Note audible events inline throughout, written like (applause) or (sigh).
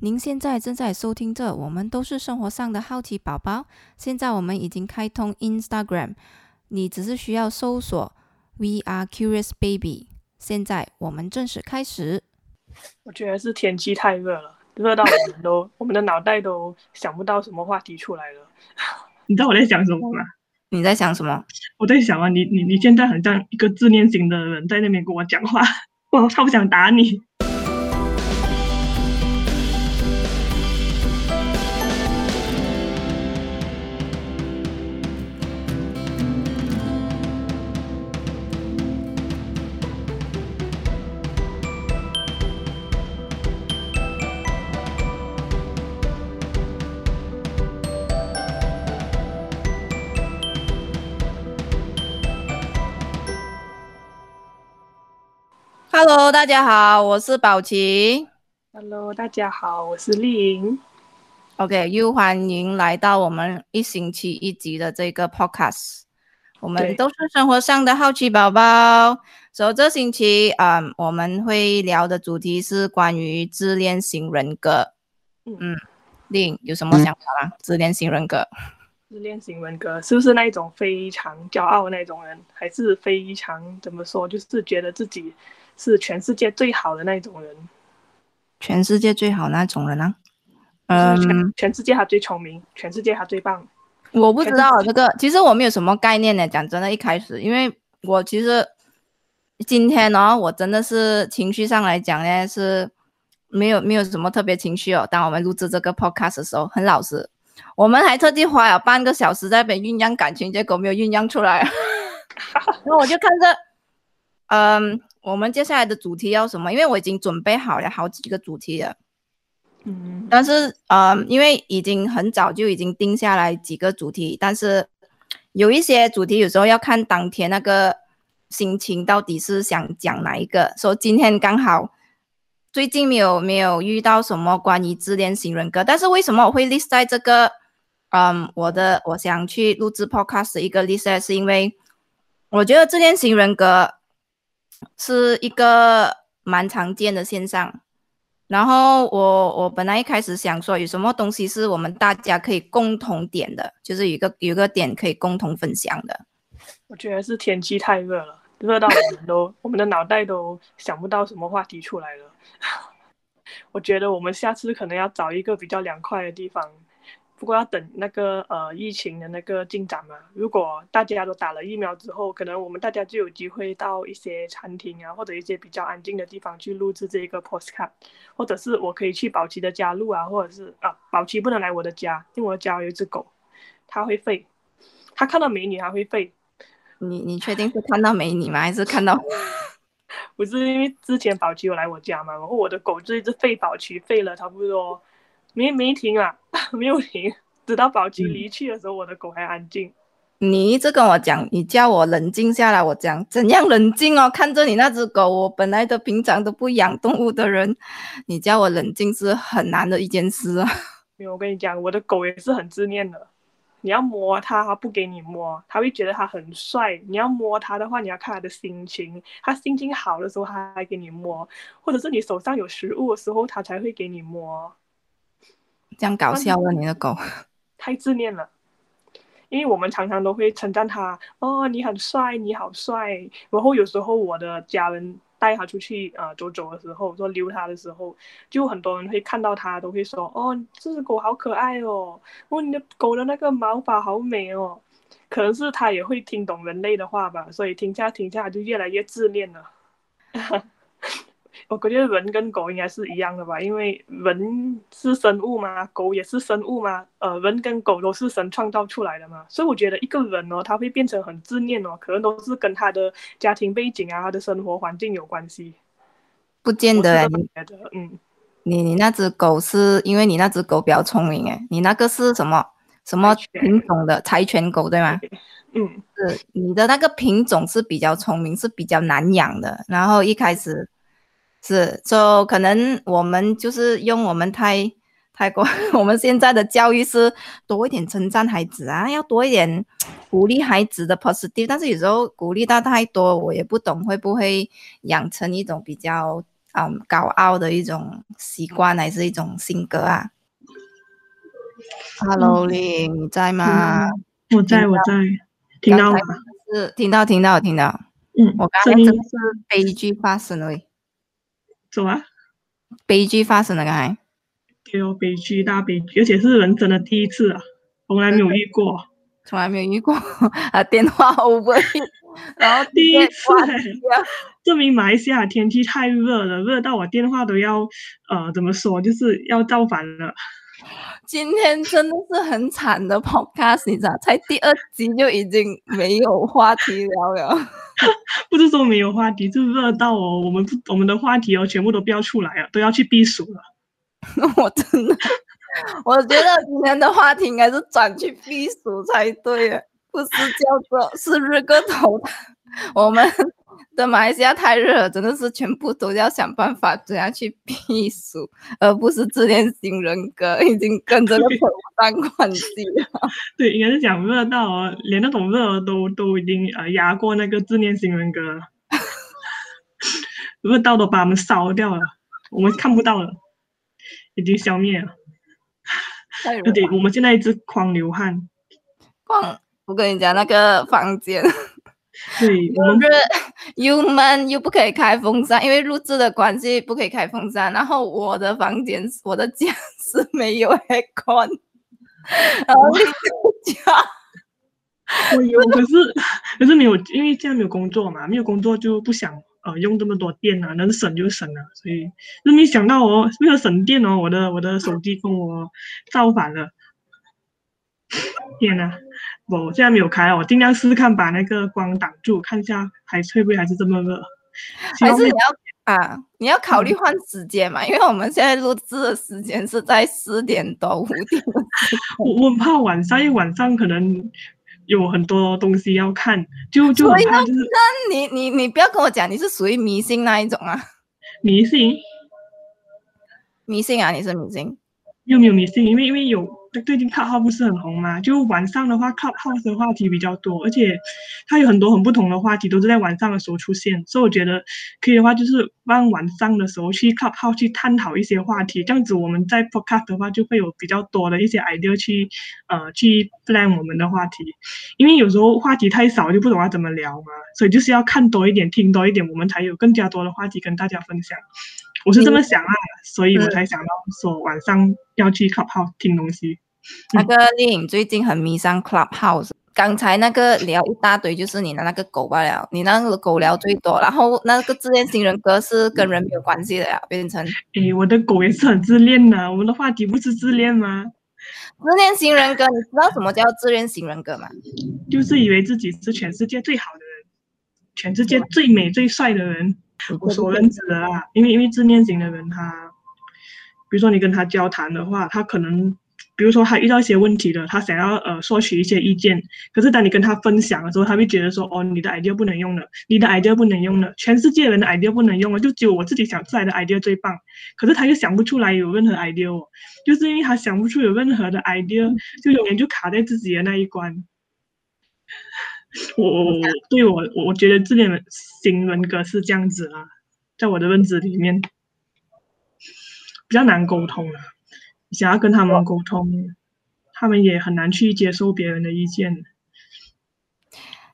您现在正在收听着，我们都是生活上的好奇宝宝。现在我们已经开通 Instagram，你只是需要搜索 “We are curious baby”。现在我们正式开始。我觉得是天气太热了，热到我们都 (laughs) 我们的脑袋都想不到什么话题出来了。(laughs) 你知道我在想什么吗？你在想什么？我在想啊，你你你现在很像一个自恋型的人在那边跟我讲话，(laughs) 我超想打你。Hello，大家好，我是宝琪。Hello，大家好，我是丽颖。OK，又欢迎来到我们一星期一集的这个 Podcast。我们都是生活上的好奇宝宝。所以这星期，嗯，我们会聊的主题是关于自恋型人格。嗯嗯，丽颖有什么想法吗？自恋型人格。自恋型人格是不是那一种非常骄傲的那种人，还是非常怎么说，就是觉得自己是全世界最好的那种人？全世界最好那种人啊？就是全、嗯，全世界他最聪明，全世界他最棒。我不知道这个，其实我没有什么概念呢。讲真的，一开始，因为我其实今天呢，我真的是情绪上来讲呢，是没有没有什么特别情绪哦。当我们录制这个 podcast 的时候，很老实，我们还特地花了半个小时在那边酝酿感情，结果没有酝酿出来。(laughs) 然后我就看着，嗯，我们接下来的主题要什么？因为我已经准备好了好几个主题了。嗯，但是呃，因为已经很早就已经定下来几个主题，但是有一些主题有时候要看当天那个心情到底是想讲哪一个。说今天刚好最近没有没有遇到什么关于自恋型人格，但是为什么我会 list 在这个嗯我的我想去录制 podcast 的一个 list，是因为我觉得自恋型人格是一个蛮常见的现象。然后我我本来一开始想说有什么东西是我们大家可以共同点的，就是有一个有一个点可以共同分享的。我觉得是天气太热了，热到我们都我们的脑袋都想不到什么话题出来了。(laughs) 我觉得我们下次可能要找一个比较凉快的地方，不过要等那个呃疫情的那个进展嘛。如果大家都打了疫苗之后，可能我们大家就有机会到一些餐厅啊，或者一些比较安静的地方去录制这个 postcard，或者是我可以去宝奇的家录啊，或者是啊宝奇不能来我的家，因为我家有一只狗，它会吠，它看到美女它会吠。你你确定是看到美女吗？还是看到？(laughs) 不是因为之前宝奇有来我家嘛，然后我的狗就一直吠宝奇，吠了差不多没没停啊，没有停，直到宝鸡离去的时候，我的狗还安静。你一直跟我讲，你叫我冷静下来，我讲怎样冷静哦？(laughs) 看着你那只狗，我本来的平常都不养动物的人，你叫我冷静是很难的一件事啊。(laughs) 没有，我跟你讲，我的狗也是很自恋的。你要摸它，它不给你摸，它会觉得它很帅。你要摸它的话，你要看它的心情，它心情好的时候，它还给你摸，或者是你手上有食物的时候，它才会给你摸。这样搞笑了，你的狗。(laughs) 太自恋了，因为我们常常都会称赞他，哦，你很帅，你好帅。然后有时候我的家人带他出去呃走走的时候，说溜他的时候，就很多人会看到他，都会说，哦，这只狗好可爱哦，哦，你的狗的那个毛发好美哦。可能是他也会听懂人类的话吧，所以停下停下就越来越自恋了。我觉得人跟狗应该是一样的吧，因为人是生物嘛，狗也是生物嘛，呃，人跟狗都是神创造出来的嘛，所以我觉得一个人哦，他会变成很自恋哦，可能都是跟他的家庭背景啊、他的生活环境有关系。不见得嗯，你你那只狗是因为你那只狗比较聪明诶，你那个是什么什么品种的柴犬狗对吗？嗯，是你的那个品种是比较聪明，是比较难养的。然后一开始是，就可能我们就是用我们太太过，(laughs) 我们现在的教育是多一点称赞孩子啊，要多一点鼓励孩子的 positive。但是有时候鼓励到太多，我也不懂会不会养成一种比较嗯高傲的一种习惯，还是一种性格啊？Hello，丽，你在吗？我在，我在，听到吗？是听到，听到，听到。嗯，我刚才真的是悲剧发生了。走啊！悲剧发生了，刚才。对哦，悲剧大悲剧，而且是人生的第一次啊，从来没有遇过，从来没有遇过 (laughs) 啊！电话 over，(laughs) 然后第一次，证明马来西亚天气太热了，热到我电话都要呃怎么说，就是要造反了。今天真的是很惨的 podcast，你知道，才第二集就已经没有话题聊了。(laughs) 不是说没有话题，就是热到哦，我们不我们的话题哦，全部都标出来了，都要去避暑了。(laughs) 我真的，我觉得今天的话题应该是转去避暑才对，不是叫做是不是个头的。(laughs) 我们的马来西亚太热了，真的是全部都要想办法怎样去 (laughs) 避暑，而不是自恋型人格已经跟这个扯上关系了。对，应该是讲热到哦，连那种热都都已经呃压过那个自恋型人格，(laughs) 热到都把我们烧掉了，我们看不到了。已经消灭了，对，我们现在一直狂流汗，狂。我跟你讲，那个房间，对，我们又闷又不可以开风扇，因为录制的关系不可以开风扇。然后我的房间，我的家 (laughs) 是没有 aircon，然后你家，我有，可是可是没有，因为现在没有工作嘛，没有工作就不想。呃，用这么多电啊，能省就省了，所以都没想到哦，为了省电哦，我的我的手机跟我造反了。天呐，我现在没有开，我尽量试试看把那个光挡住，看一下还会不会还是这么热。还是你要啊，你要考虑换时间嘛，因为我们现在录制的时间是在四点多五点。(laughs) 我我怕晚上，因为晚上可能。有很多东西要看，就就很怕就是。那你你你不要跟我讲，你是属于迷信那一种啊？迷信？迷信啊？你是迷信？又没有迷信？因为因为有。最近 Clubhouse 不是很红嘛？就晚上的话，Clubhouse 的话题比较多，而且它有很多很不同的话题，都是在晚上的时候出现。所以我觉得可以的话，就是让晚上的时候去 Clubhouse 去探讨一些话题，这样子我们在 Podcast 的话就会有比较多的一些 idea 去呃去 plan 我们的话题。因为有时候话题太少，就不懂要怎么聊嘛，所以就是要看多一点，听多一点，我们才有更加多的话题跟大家分享。我是这么想啊，所以我才想到说晚上要去 Clubhouse 听东西。那个丽颖最近很迷上 Clubhouse，刚才那个聊一大堆，就是你的那个狗罢了，你那个狗聊最多，然后那个自恋型人格是跟人没有关系的呀，变成。诶，我的狗也是很自恋的，我们的话题不是自恋吗？自恋型人格，你知道什么叫自恋型人格吗？就是以为自己是全世界最好的人，全世界最美最帅的人，我所认知的啊。因为因为自恋型的人，他，比如说你跟他交谈的话，他可能。比如说他遇到一些问题了，他想要呃索取一些意见，可是当你跟他分享的时候，他会觉得说哦你的 idea 不能用了，你的 idea 不能用了，全世界人的 idea 不能用了，就只有我自己想出来的 idea 最棒。可是他又想不出来有任何 idea 哦，就是因为他想不出有任何的 idea，就永远就卡在自己的那一关。(laughs) 我我我对我我我觉得自恋型人格是这样子啊，在我的认知里面比较难沟通啊。想要跟他们沟通，他们也很难去接受别人的意见。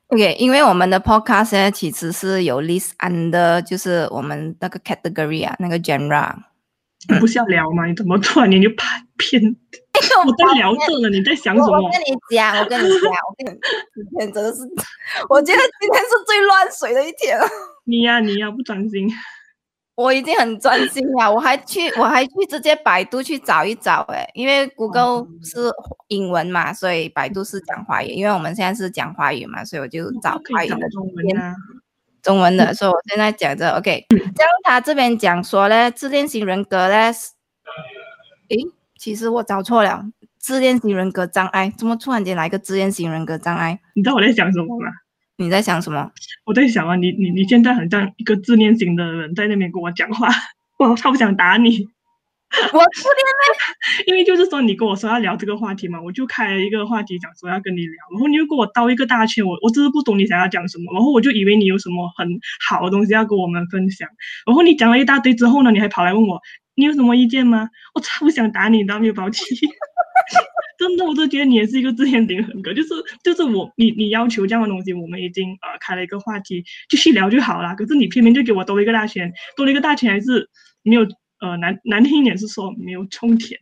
OK，因为我们的 Podcast 其实是有 list under，就是我们那个 category 啊，那个 genre。你不是要聊吗？你怎么突然间就偏偏？(laughs) 我在聊这呢，你在想什么？我跟你讲，我跟你讲，我跟你今天真的是，我觉得今天是最乱水的一天了。你呀，你呀，不专心。我已经很专心了，我还去，我还去直接百度去找一找，哎，因为 Google 是英文嘛，所以百度是讲华语，因为我们现在是讲华语嘛，所以我就找华语的中文啊，中文的，所以我现在讲着，OK，这样他这边讲说呢，自恋型人格呢，诶，其实我找错了，自恋型人格障碍，怎么突然间来个自恋型人格障碍？你知道我在想什么吗？你在想什么？我在想啊，你你你现在很像一个自恋型的人在那边跟我讲话，(laughs) 我超不想打你。我自恋因为就是说你跟我说要聊这个话题嘛，我就开了一个话题讲说要跟你聊，然后你又给我兜一个大圈，我我真是不懂你想要讲什么，然后我就以为你有什么很好的东西要跟我们分享，然后你讲了一大堆之后呢，你还跑来问我你有什么意见吗？我超想打你的面包机，(laughs) 真的，我都觉得你也是一个自恋型人格，就是就是我你你要求这样的东西，我们已经呃开了一个话题继续聊就好了，可是你偏偏就给我兜一个大圈，兜了一个大圈还是没有。呃，难难听一点是说没有充填，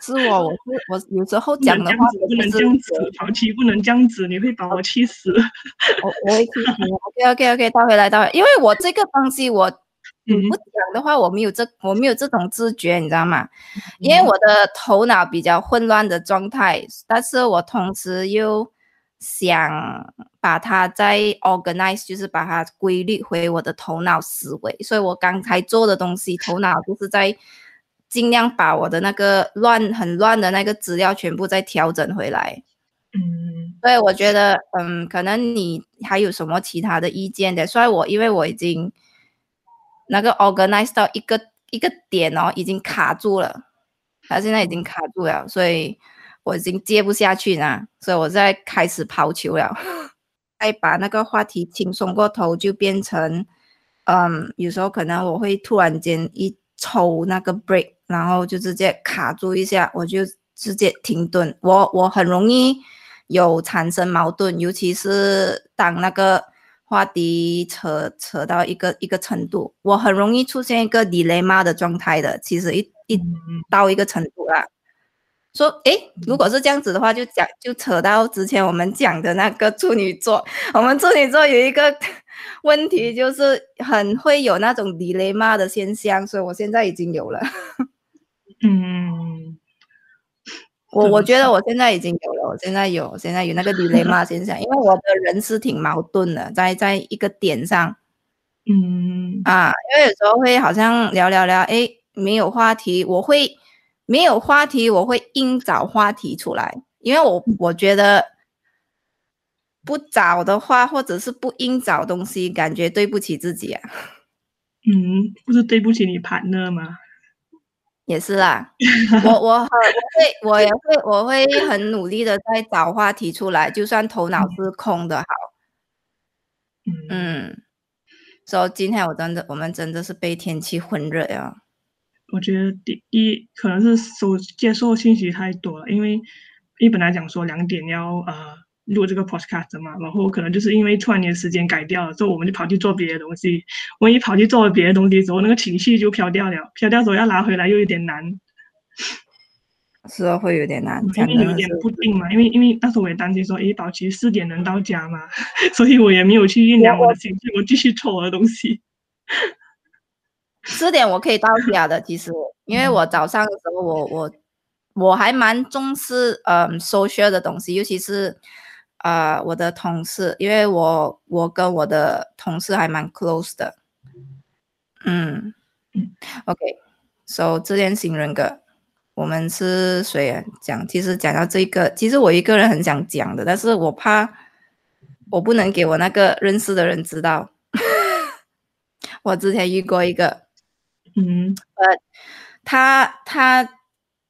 是我，我是我有时候讲的话不能这样子，小七不能这样子，你会把我气死。我我会气死。OK OK OK，倒回来倒回来，因为我这个东西我不讲的话，我没有这我没有这种自觉，你知道吗？因为我的头脑比较混乱的状态，但是我同时又。想把它再 organize，就是把它规律回我的头脑思维，所以我刚才做的东西，头脑就是在尽量把我的那个乱很乱的那个资料全部再调整回来。嗯，所以我觉得，嗯，可能你还有什么其他的意见的？所以我因为我已经那个 organize 到一个一个点哦，已经卡住了，他现在已经卡住了，所以。我已经接不下去了，所以我在开始抛球了。(laughs) 再把那个话题轻松过头，就变成，嗯，有时候可能我会突然间一抽那个 break，然后就直接卡住一下，我就直接停顿。我我很容易有产生矛盾，尤其是当那个话题扯扯到一个一个程度，我很容易出现一个 dilemma 的状态的。其实一一到一个程度啦。说，诶，如果是这样子的话，就讲就扯到之前我们讲的那个处女座。我们处女座有一个 (laughs) 问题，就是很会有那种 dilemma 的现象，所以我现在已经有了。(laughs) 嗯，我我觉得我现在已经有了，我现在有，现在有那个 dilemma 现象，因为我的人是挺矛盾的，在在一个点上，嗯啊，因为有时候会好像聊聊聊，哎，没有话题，我会。没有话题，我会硬找话题出来，因为我我觉得不找的话，或者是不硬找东西，感觉对不起自己啊。(laughs) 嗯，不是对不起你盘的吗？也是啦，我我很会，我也会，我会很努力的在找话题出来，就算头脑是空的，好。嗯，所以今天我真的，我们真的是被天气混热呀。我觉得第一可能是收接受信息太多了，因为一本来讲说两点要呃录这个 podcast 嘛，然后可能就是因为突然间时间改掉了，之后我们就跑去做别的东西。我一跑去做别的东西之后，那个情绪就飘掉了，飘掉之后要拿回来又有点难。是啊，会有点难，因为有点不定嘛。因为因为那时候我也担心说，诶，保期四点能到家嘛，(laughs) 所以我也没有去酝酿我的情绪，我继续做我的东西。四点我可以到家的，其实因为我早上的时候，我我我还蛮重视嗯 social 的东西，尤其是呃我的同事，因为我我跟我的同事还蛮 close 的，嗯嗯，OK，so 自恋型人格，我们是谁讲？其实讲到这个，其实我一个人很想讲的，但是我怕我不能给我那个认识的人知道，(laughs) 我之前遇过一个。嗯，呃，他他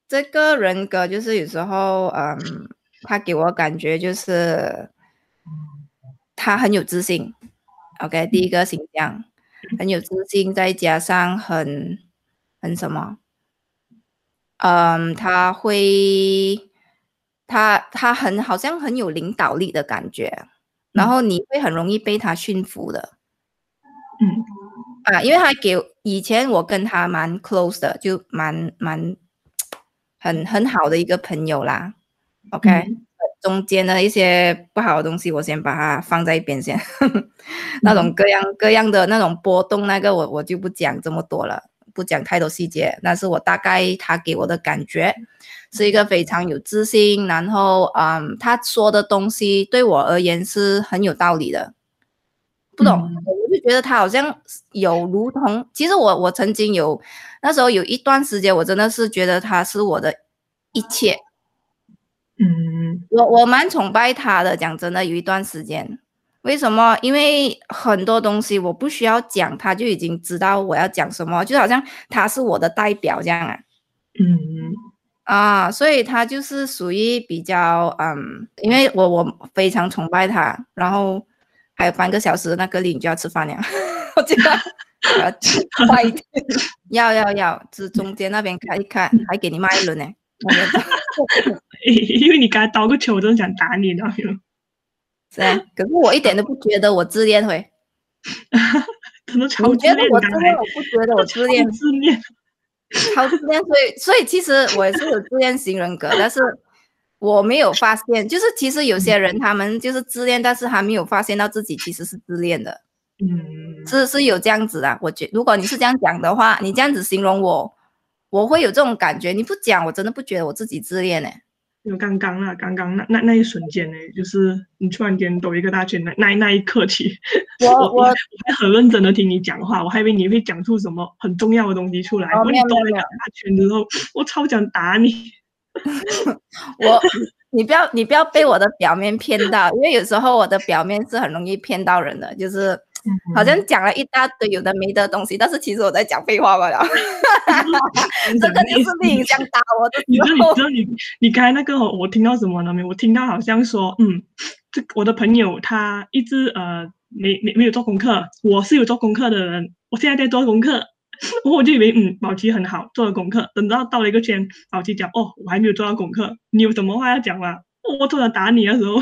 这个人格就是有时候，嗯，他给我感觉就是他很有自信。OK，第一个形象很有自信，再加上很很什么，嗯，他会他他很好像很有领导力的感觉，然后你会很容易被他驯服的。嗯。啊，因为他给以前我跟他蛮 close 的，就蛮蛮 (tsk) 很很好的一个朋友啦。OK，中间的一些不好的东西，我先把它放在一边先。(laughs) 那种各样各样的那种波动，那个我我就不讲这么多了，不讲太多细节。但是我大概他给我的感觉是一个非常有自信，然后嗯，他说的东西对我而言是很有道理的。不懂，我就觉得他好像有如同，其实我我曾经有那时候有一段时间，我真的是觉得他是我的一切。嗯，我我蛮崇拜他的，讲真的，有一段时间，为什么？因为很多东西我不需要讲，他就已经知道我要讲什么，就好像他是我的代表这样啊。嗯啊，所以他就是属于比较嗯，因为我我非常崇拜他，然后还有半个小时那个你就要吃饭了，(laughs) 我觉得要 (laughs) 快一点，要要要，这中间那边看一看，还给你骂一轮呢。我觉得 (laughs) 因为你刚才刀个球，我真的想打你，知道吗？是啊，可是我一点都不觉得我自恋会，(laughs) 我自恋，觉得我自恋，我不觉得我自恋超，自恋。超自恋，(laughs) 所以所以其实我也是有自恋型人格，但是我没有发现，就是其实有些人他们就是自恋，但是还没有发现到自己其实是自恋的，嗯，是是有这样子的。我觉如果你是这样讲的话，你这样子形容我，我会有这种感觉。你不讲，我真的不觉得我自己自恋呢。就刚刚啊，刚刚那那那一瞬间呢，就是你突然间抖一个大圈，那那那一刻起，我我我还很认真的听你讲话，我还以为你会讲出什么很重要的东西出来。哦然后你抖了一个大圈之后，我超想打你。我你不要你不要被我的表面骗到，因为有时候我的表面是很容易骗到人的，就是好像讲了一大堆有的没的东西，但是其实我在讲废话罢了。(laughs) 这个就是丽颖想打我的你知道，你知，道你你刚才那个哦我听到什么了没有？我听到好像说，嗯，这我的朋友他一直呃没没没有做功课，我是有做功课的人，我现在在做功课，(laughs) 然后我就以为嗯宝琪很好做了功课，等到到了一个圈，宝琪讲哦我还没有做到功课，你有什么话要讲吗？我突然打你的时候，(laughs)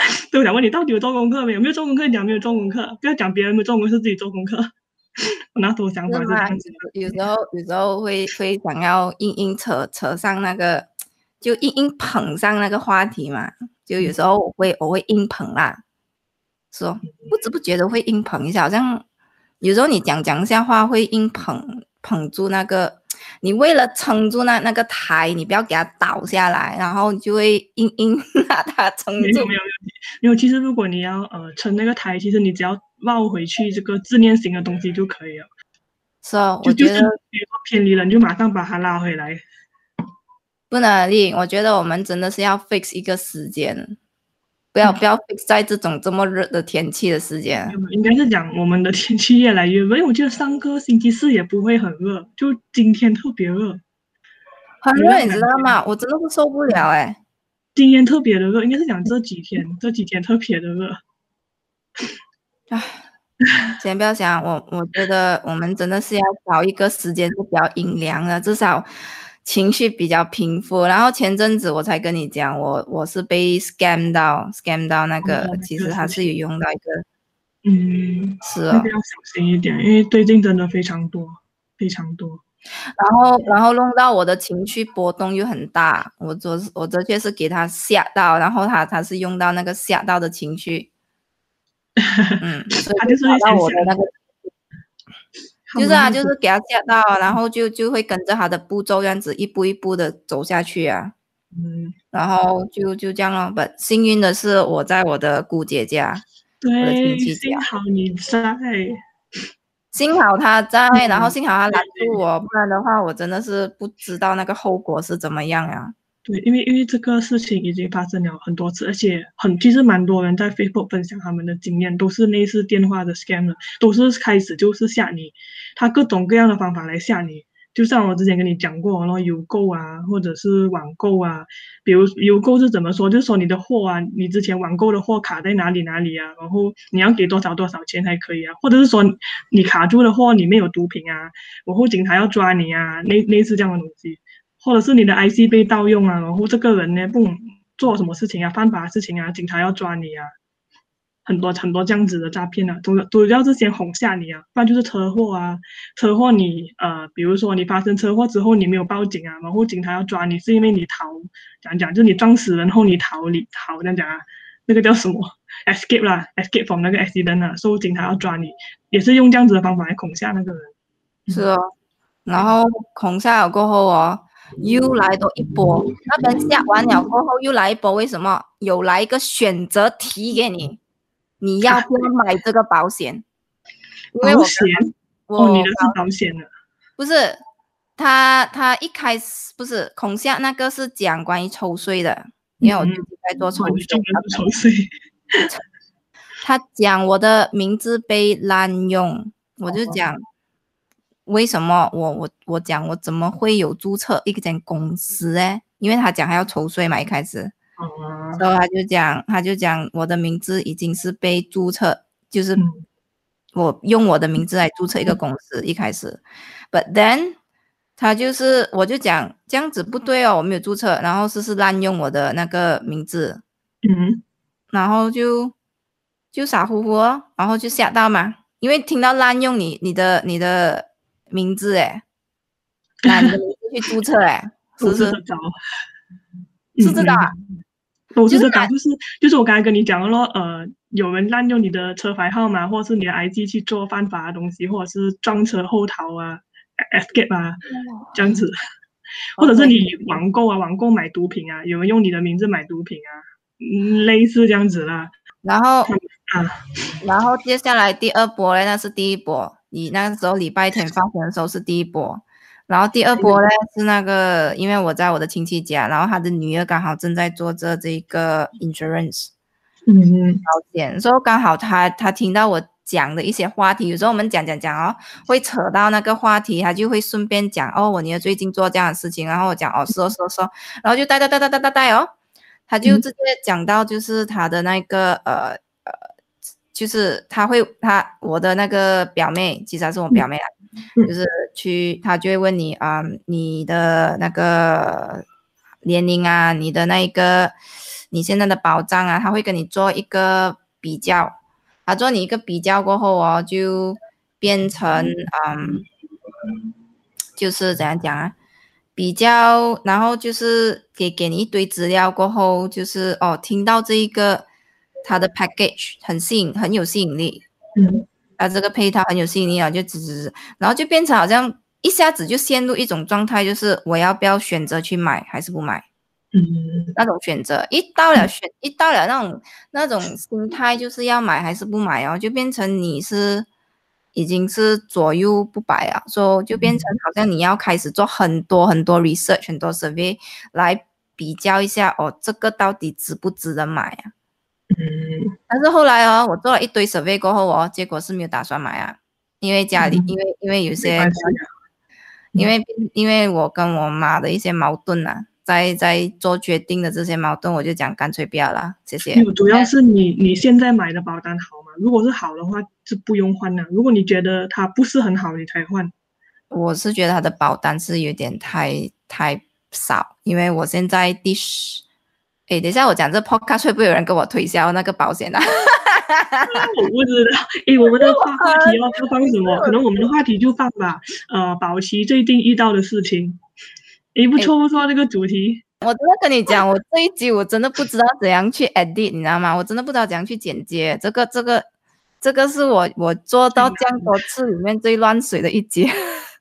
(laughs) 对我想问你到底有做功课没有？没有做功课讲没有做功课，不要讲别人没有做功课，是自己做功课。(laughs) 我那时候想法这样子的。有时候有时候会会想要硬硬扯扯上那个，就硬硬捧上那个话题嘛。就有时候我会我会硬捧啦，说不知不觉的会硬捧一下，好像有时候你讲讲一下话会硬捧捧住那个，你为了撑住那那个台，你不要给它倒下来，然后你就会硬硬把它撑住没有没。有没有没有，其实如果你要呃撑那个台，其实你只要绕回去这个自恋型的东西就可以了。是哦，就就是我觉得比如说偏离了，你就马上把它拉回来。不能丽，我觉得我们真的是要 fix 一个时间，不要不要 fix 在这种这么热的天气的时间。应该是讲我们的天气越来越热，因为我记得上个星期四也不会很热，就今天特别热，很热，你知道吗？我真的是受不了哎、今天特别的热，应该是讲这几天这几天特别的热。先不要想我，我觉得我们真的是要找一个时间是比较阴凉的，至少情绪比较平复。然后前阵子我才跟你讲，我我是被 scam 到 scam 到那个，哦其实他是有用到一个嗯，是哦那个，要小心一点，因为最近真的非常多，非常多。然后然后弄到我的情绪波动又很大，我昨我的确是给他吓到，然后他他是用到那个吓到的情绪，(laughs) 嗯，所以他就是搞到我的那个。就是啊，就是给他吓到，然后就就会跟着他的步骤这样子一步一步的走下去啊，嗯，然后就就这样了。不，幸运的是我在我的姑姐家，我的对，亲戚家幸好你在。(laughs) 幸好他在，然后嗯幸好他拦住我，不然的话我真的是不知道那个后果是怎么样啊。因为因为这个事情已经发生了很多次，而且很其实蛮多人在 Facebook 分享他们的经验，都是类似电话的 scam 的，都是开始就是吓你，他各种各样的方法来吓你。就像我之前跟你讲过，然后邮购啊，或者是网购啊，比如邮购是怎么说？就是说你的货啊，你之前网购的货卡在哪里哪里啊，然后你要给多少多少钱才可以啊，或者是说你卡住的货里面有毒品啊，然后警察要抓你啊，类类似这样的东西。或者是你的 IC 被盗用啊，然后这个人呢不做什么事情啊，犯法的事情啊，警察要抓你啊，很多很多这样子的诈骗啊，主主要是先哄吓你啊，不然就是车祸啊，车祸你呃，比如说你发生车祸之后你没有报警啊，然后警察要抓你是因为你逃，讲讲就是你撞死人后你逃你逃这样讲啊，那个叫什么 escape 啦，escape from 那个 accident 啊，所以警察要抓你，也是用这样子的方法来恐吓那个人。是哦，然后恐吓了过后哦，又来多一波，那边下完了过后又来一波，为什么？有来一个选择题给你，你要不要买这个保险？因为我保险我哦，你的是保险的，不是他，他一开始不是恐吓那个是讲关于抽税的，因为我最近在做抽你水。抽水。他讲我的名字被滥用，我就讲为什么我我我讲我怎么会有注册一间公司哎？因为他讲还要抽税嘛，一开始，然后他就讲他就讲我的名字已经是被注册，就是我用我的名字来注册一个公司，一开始，but then 他就是我就讲这样子不对哦，我没有注册，然后是是滥用我的那个名字，嗯，然后就。就傻乎乎，然后就吓到嘛，因为听到滥用你你的你的名字哎，(laughs) 那你去注册哎，是不是？是这个，我是这个，就是就是我刚才跟你讲的咯，呃，有人滥用你的车牌号码，或者是你的 ID 去做犯法的东西，或者是撞车后逃啊，escape 啊，这样子，或者是你网购啊，网购买毒品啊，有人用你的名字买毒品啊，嗯，类似这样子啦，然后。啊，然后接下来第二波嘞，那是第一波。你那时候礼拜天发生的时候是第一波，然后第二波呢是那个，因为我在我的亲戚家，然后他的女儿刚好正在做这这个 insurance，嗯，保险，所以刚好他他听到我讲的一些话题，有时候我们讲讲讲哦，会扯到那个话题，他就会顺便讲哦，我女儿最近做这样的事情，然后我讲哦，说说说，然后就带带带带带带带哦，他就直接讲到就是他的那个呃。就是他会，他我的那个表妹，其实还是我表妹啊，就是去，他就会问你啊，你的那个年龄啊，你的那一个你现在的保障啊，他会跟你做一个比较，他做你一个比较过后哦，就变成嗯，就是怎样讲啊，比较，然后就是给给你一堆资料过后，就是哦，听到这一个。它的 package 很吸引，很有吸引力。嗯，它，这个配套很有吸引力啊，就只只，然后就变成好像一下子就陷入一种状态，就是我要不要选择去买还是不买？嗯，那种选择一到了选一到了那种那种心态，就是要买还是不买哦，就变成你是已经是左右不摆啊，说就变成好像你要开始做很多很多 research，很多 survey 来比较一下哦，这个到底值不值得买啊？嗯，但是后来哦，我做了一堆 survey 过后哦，结果是没有打算买啊，因为家里，因为因为有些，因为因为我跟我妈的一些矛盾呐，在在做决定的这些矛盾，我就讲干脆不要了，谢谢。主要是你你现在买的保单好吗？如果是好的话，是不用换的。如果你觉得它不是很好，你才换。我是觉得它的保单是有点太太少，因为我现在第十。哎，等一下，我讲这 podcast 会不会有人跟我推销那个保险啊？我不知道。(laughs) 哎，我们的话题要放什么？可能我们的话题就放吧。呃，保期最近遇到的事情。哎，不错不错，这个主题。我真的跟你讲，我这一集我真的不知道怎样去 edit，你知道吗？我真的不知道怎样去剪接。这个这个这个是我我做到这样多次里面最乱水的一集。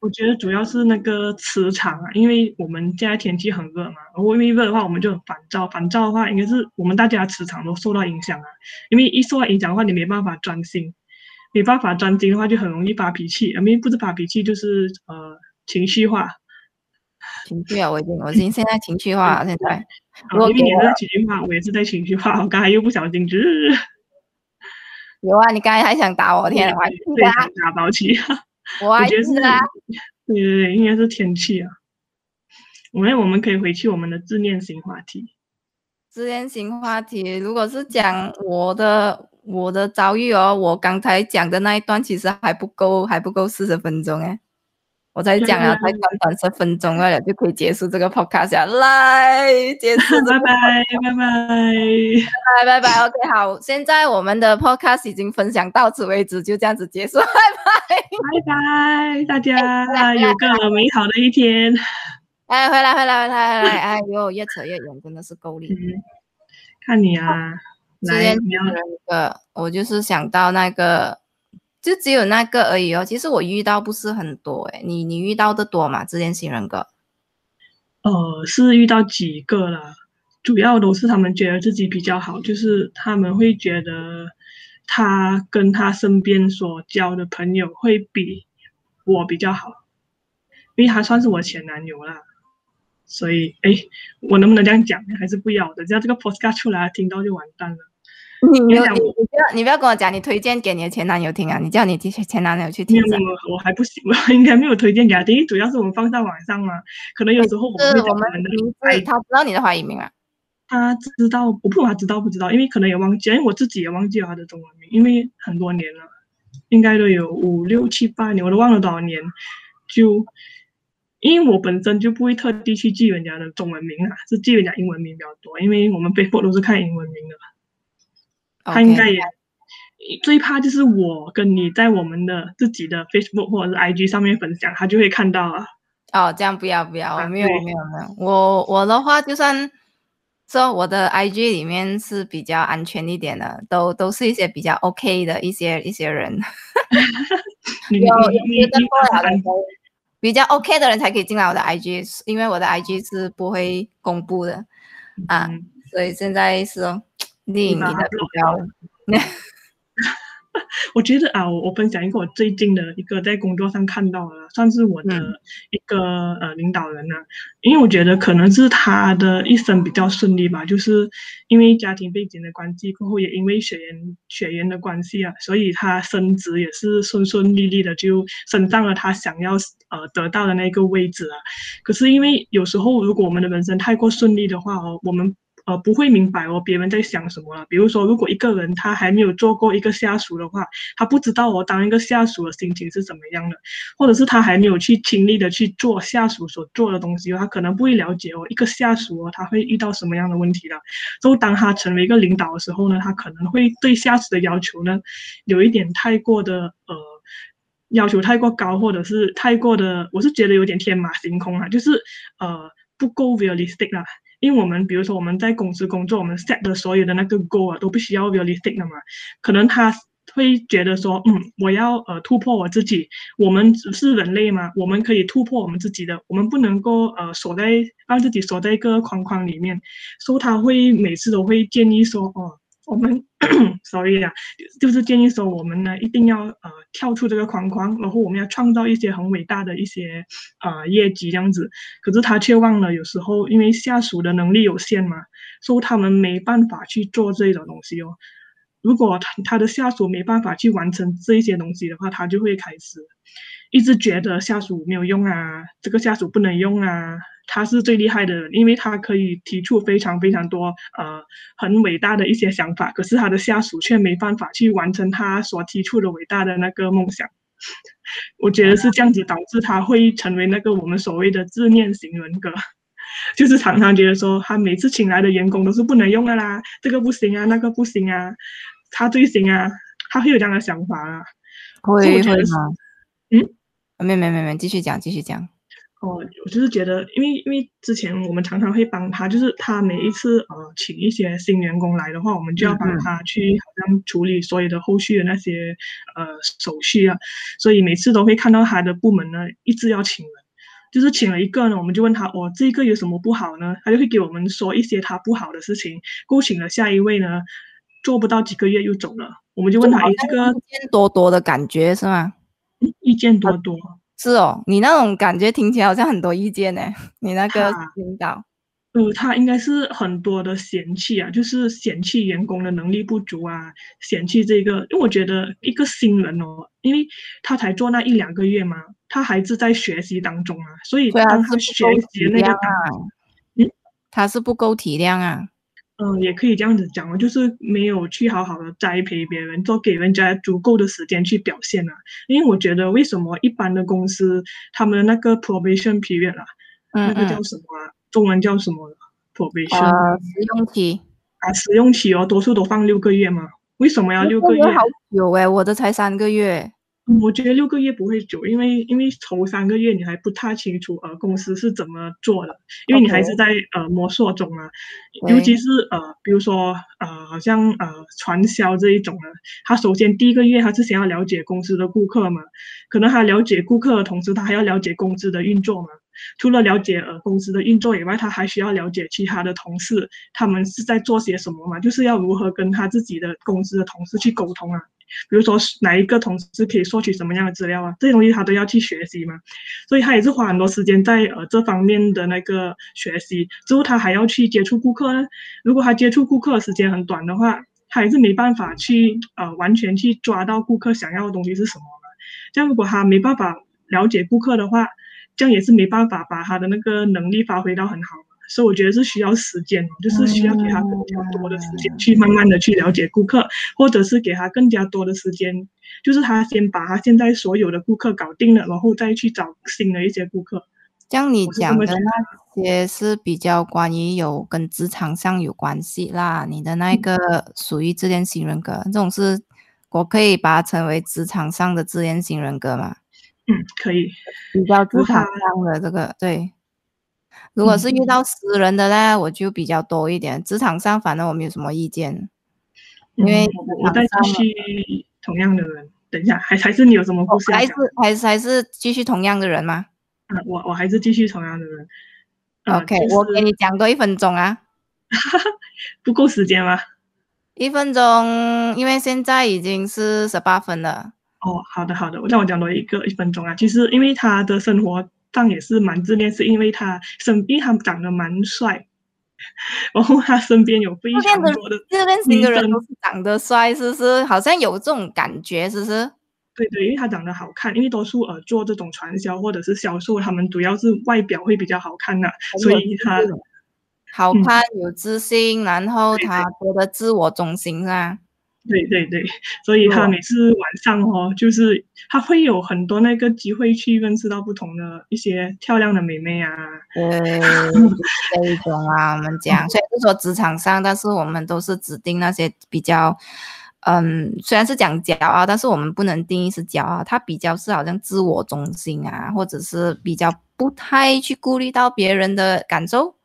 我觉得主要是那个磁场啊，因为我们现在天气很热嘛，然后因为热的话，我们就很烦躁，烦躁的话，应该是我们大家磁场都受到影响啊。因为一受到影响的话，你没办法专心，没办法专心的话，就很容易发脾气。因为不是发脾气，就是呃情绪化。情绪啊，我已经，我已经现在情绪化了。(laughs) 现在，因为你在情绪化，我也是在情绪化。我刚才又不小心，只有啊，你刚才还想打我，天啊，对啊，打宝气。(laughs) 我觉得是，对对对，应该是天气啊。我们我们可以回去我们的自恋型话题。自恋型话题，如果是讲我的我的遭遇哦，我刚才讲的那一段其实还不够，还不够四十分钟哎。我才讲了，才短短十分钟了，就可以结束这个 podcast 来结束，(laughs) 拜拜拜拜拜拜拜，OK，好，现在我们的 podcast 已经分享到此为止，就这样子结束，拜拜拜拜，大家 (laughs) 有个美好的一天。哎，回来回来回来回来，哎呦，越扯越远，真的是够力。看你啊，来，一个，我就是想到那个。就只有那个而已哦。其实我遇到不是很多诶，你你遇到的多吗？自恋型人格？呃，是遇到几个了，主要都是他们觉得自己比较好，就是他们会觉得他跟他身边所交的朋友会比我比较好，因为他算是我前男友啦。所以哎，我能不能这样讲？还是不要的？只要这个 postcard 出来，听到就完蛋了。你不要，你不要跟我讲，你推荐给你的前男友听啊？你叫你前前男友去听。没有，我还不行，我应该没有推荐给他听。主要是我们放在网上嘛，可能有时候我们我们的，他知道你的华语名啊？他知道，我不管他知道不知道，因为可能也忘记，因为我自己也忘记了他的中文名，因为很多年了，应该都有五六七八年，我都忘了多少年。就因为我本身就不会特地去记人家的中文名啊，是记人家英文名比较多，因为我们 Facebook 都是看英文名的。他应该也最怕就是我跟你在我们的自己的 Facebook 或者是 IG 上面分享，他就会看到啊。哦，这样不要不要，我没有没有没有，我我的话就算说我的 IG 里面是比较安全一点的，都都是一些比较 OK 的一些一些人。(laughs) 有有的过来的比较 OK 的人才可以进来我的 IG，因为我的 IG 是不会公布的啊，所以现在是。你你的目标，(laughs) 我觉得啊，我我分享一个我最近的一个在工作上看到的，算是我的一个呃领导人呢，因为我觉得可能是他的一生比较顺利吧，就是因为家庭背景的关系，过后也因为血缘血缘的关系啊，所以他升职也是顺顺利利的就升上了他想要呃得到的那个位置啊。可是因为有时候如果我们的人生太过顺利的话哦，我们。呃，不会明白哦，别人在想什么了。比如说，如果一个人他还没有做过一个下属的话，他不知道我当一个下属的心情是怎么样的，或者是他还没有去亲历的去做下属所做的东西，他可能不会了解哦，一个下属哦，他会遇到什么样的问题的。就当他成为一个领导的时候呢，他可能会对下属的要求呢，有一点太过的呃，要求太过高，或者是太过的，我是觉得有点天马行空啊，就是呃不够 realistic 啦。因为我们比如说我们在公司工作，我们 set 的所有的那个 goal 啊都不需要 realistic 的嘛，可能他会觉得说，嗯，我要呃突破我自己，我们只是人类嘛，我们可以突破我们自己的，我们不能够呃锁在让自己锁在一个框框里面，所以他会每次都会建议说，哦。我们，(clears throat) sorry 啊，就是建议说，我们呢一定要呃跳出这个框框，然后我们要创造一些很伟大的一些呃业绩这样子。可是他却忘了，有时候因为下属的能力有限嘛，所以他们没办法去做这种东西哦。如果他他的下属没办法去完成这一些东西的话，他就会开始一直觉得下属没有用啊，这个下属不能用啊。他是最厉害的人，因为他可以提出非常非常多呃很伟大的一些想法，可是他的下属却没办法去完成他所提出的伟大的那个梦想。我觉得是这样子导致他会成为那个我们所谓的自恋型人格，(laughs) 就是常常觉得说他每次请来的员工都是不能用的啦，这个不行啊，那个不行啊，他最行啊，他会有这样的想法啊。会会吗？嗯，没没没没，继续讲继续讲。哦，我就是觉得，因为因为之前我们常常会帮他，就是他每一次呃请一些新员工来的话，我们就要帮他去好像处理所有的后续的那些呃手续啊，所以每次都会看到他的部门呢一直要请人，就是请了一个呢，我们就问他哦这个有什么不好呢？他就会给我们说一些他不好的事情，勾请了下一位呢，做不到几个月又走了，我们就问他哎这个意见多多的感觉是吗？意见多多。是哦，你那种感觉听起来好像很多意见呢。你那个领导，嗯，他应该是很多的嫌弃啊，就是嫌弃员工的能力不足啊，嫌弃这个。因为我觉得一个新人哦，因为他才做那一两个月嘛，他还是在学习当中啊，所以当他学习那个，嗯，他是不够体谅啊。嗯，也可以这样子讲哦，就是没有去好好的栽培别人，做给人家足够的时间去表现啊。因为我觉得，为什么一般的公司他们的那个 probation period 啊，那个叫什么啊？中文叫什么？probation 啊，试用期啊，试用期哦，多数都放六个月嘛。为什么要六个月？好久哎，我的才三个月。我觉得六个月不会久，因为因为头三个月你还不太清楚呃公司是怎么做的，因为你还是在呃摸索中啊，尤其是呃比如说呃好像呃传销这一种呢，他首先第一个月他是想要了解公司的顾客嘛，可能他了解顾客的同时，他还要了解公司的运作嘛，除了了解呃公司的运作以外，他还需要了解其他的同事他们是在做些什么嘛，就是要如何跟他自己的公司的同事去沟通啊。比如说哪一个同事可以索取什么样的资料啊，这些东西他都要去学习嘛，所以他也是花很多时间在呃这方面的那个学习。之后他还要去接触顾客呢，如果他接触顾客的时间很短的话，他也是没办法去呃完全去抓到顾客想要的东西是什么嘛。这样如果他没办法了解顾客的话，这样也是没办法把他的那个能力发挥到很好。所以我觉得是需要时间，就是需要给他更加多的时间去慢慢的去了解顾客，或者是给他更加多的时间，就是他先把他现在所有的顾客搞定了，然后再去找新的一些顾客。像你讲的那些是比较关于有跟职场上有关系啦，你的那个属于自恋型人格，这种是我可以把它称为职场上的自恋型人格吗？嗯，可以，比较职场上的这个对。如果是遇到私人的呢，我就比较多一点。职场上反正我没有什么意见，因为我再继续同样的人。等一下，还还是你有什么故事？还是还是还是继续同样的人吗？啊，我我还是继续同样的人。OK，我给你讲多一分钟啊。(laughs) 不够时间吗？一分钟，因为现在已经是十八分了。哦，好的好的，我让我讲多一个一分钟啊。其实因为他的生活。但也是蛮自恋，是因为他身，因为他长得蛮帅，(laughs) 然后他身边有非常多的自恋型的人都是长得帅，是不是？好像有这种感觉，是不是？对对，因为他长得好看，因为多数呃做这种传销或者是销售，他们主要是外表会比较好看的，所以他好看有自信，然后他多的自我中心啊。对对对，所以他每次晚上哦，就是他会有很多那个机会去认识到不同的一些漂亮的美眉啊。对，这一种啊，我们讲，虽然是说职场上，但是我们都是指定那些比较，嗯，虽然是讲骄傲，但是我们不能定义是骄傲，他比较是好像自我中心啊，或者是比较不太去顾虑到别人的感受，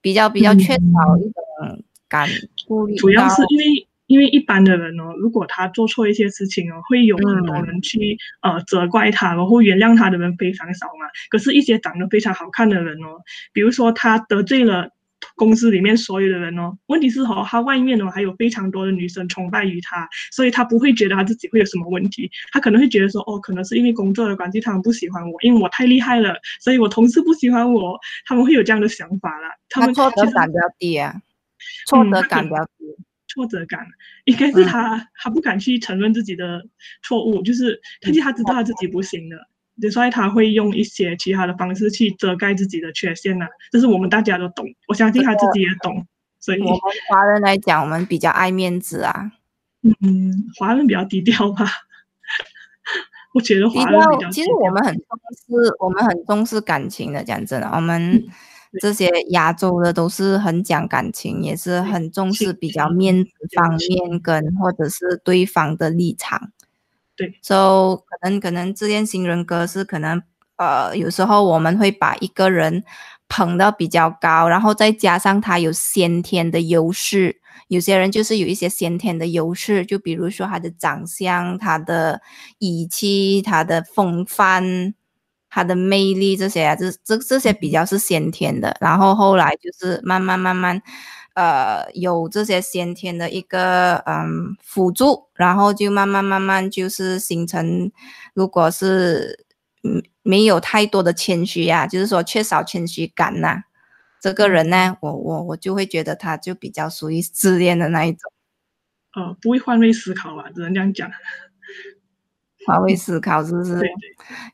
比较比较缺少一种感顾虑。主要是因为。因为一般的人哦，如果他做错一些事情哦，会有很多人去呃责怪他，然后原谅他的人非常少嘛。可是，一些长得非常好看的人哦，比如说他得罪了公司里面所有的人哦，问题是哦，他外面哦还有非常多的女生崇拜于他，所以他不会觉得他自己会有什么问题，他可能会觉得说哦，可能是因为工作的关系，他们不喜欢我，因为我太厉害了，所以我同事不喜欢我，他们会有这样的想法啦。他们挫折感比较低啊，挫折感比较低。挫折感应该是他，他不敢去承认自己的错误，就是他其实他知道他自己不行的，所以他会用一些其他的方式去遮盖自己的缺陷呢。这是我们大家都懂，我相信他自己也懂。所以我们华人来讲，我们比较爱面子啊。嗯，华人比较低调吧。(laughs) 我觉得华人比较其实我们很重视，我们很重视感情的。讲真的，我们。这些亚洲的都是很讲感情，也是很重视比较面子方面跟或者是对方的立场。对，所以可能可能自恋型人格是可能呃有时候我们会把一个人捧到比较高，然后再加上他有先天的优势，有些人就是有一些先天的优势，就比如说他的长相、他的语气、他的风范。他的魅力这些啊，这这这些比较是先天的，然后后来就是慢慢慢慢，呃，有这些先天的一个嗯辅助，然后就慢慢慢慢就是形成，如果是嗯没有太多的谦虚呀，就是说缺少谦虚感呐，这个人呢，我我我就会觉得他就比较属于自恋的那一种，呃，不会换位思考吧，只能这样讲。换位思考是不是？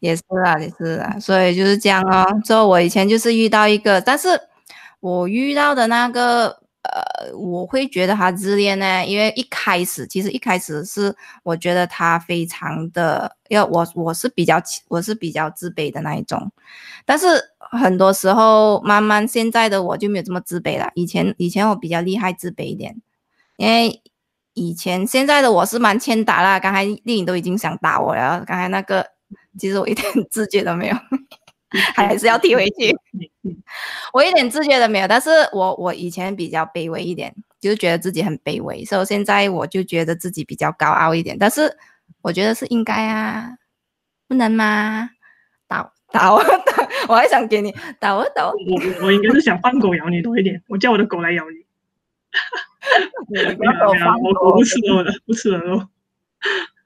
也是啊，也是啊，所以就是这样哦。之后我以前就是遇到一个，但是我遇到的那个，呃，我会觉得他自恋呢，因为一开始其实一开始是我觉得他非常的，要我我是比较我是比较自卑的那一种，但是很多时候慢慢现在的我就没有这么自卑了。以前以前我比较厉害自卑一点，因为。以前现在的我是蛮欠打啦，刚才丽颖都已经想打我了。刚才那个其实我一点自觉都没有，(laughs) 还是要踢回去。(laughs) 我一点自觉都没有，但是我我以前比较卑微一点，就是觉得自己很卑微，所以现在我就觉得自己比较高傲一点。但是我觉得是应该啊，不能吗？打打我打，(laughs) 我还想给你打我打我。我我应该是想放狗咬你多一点，我叫我的狗来咬你。(laughs) 不要我不吃肉的，不吃人肉。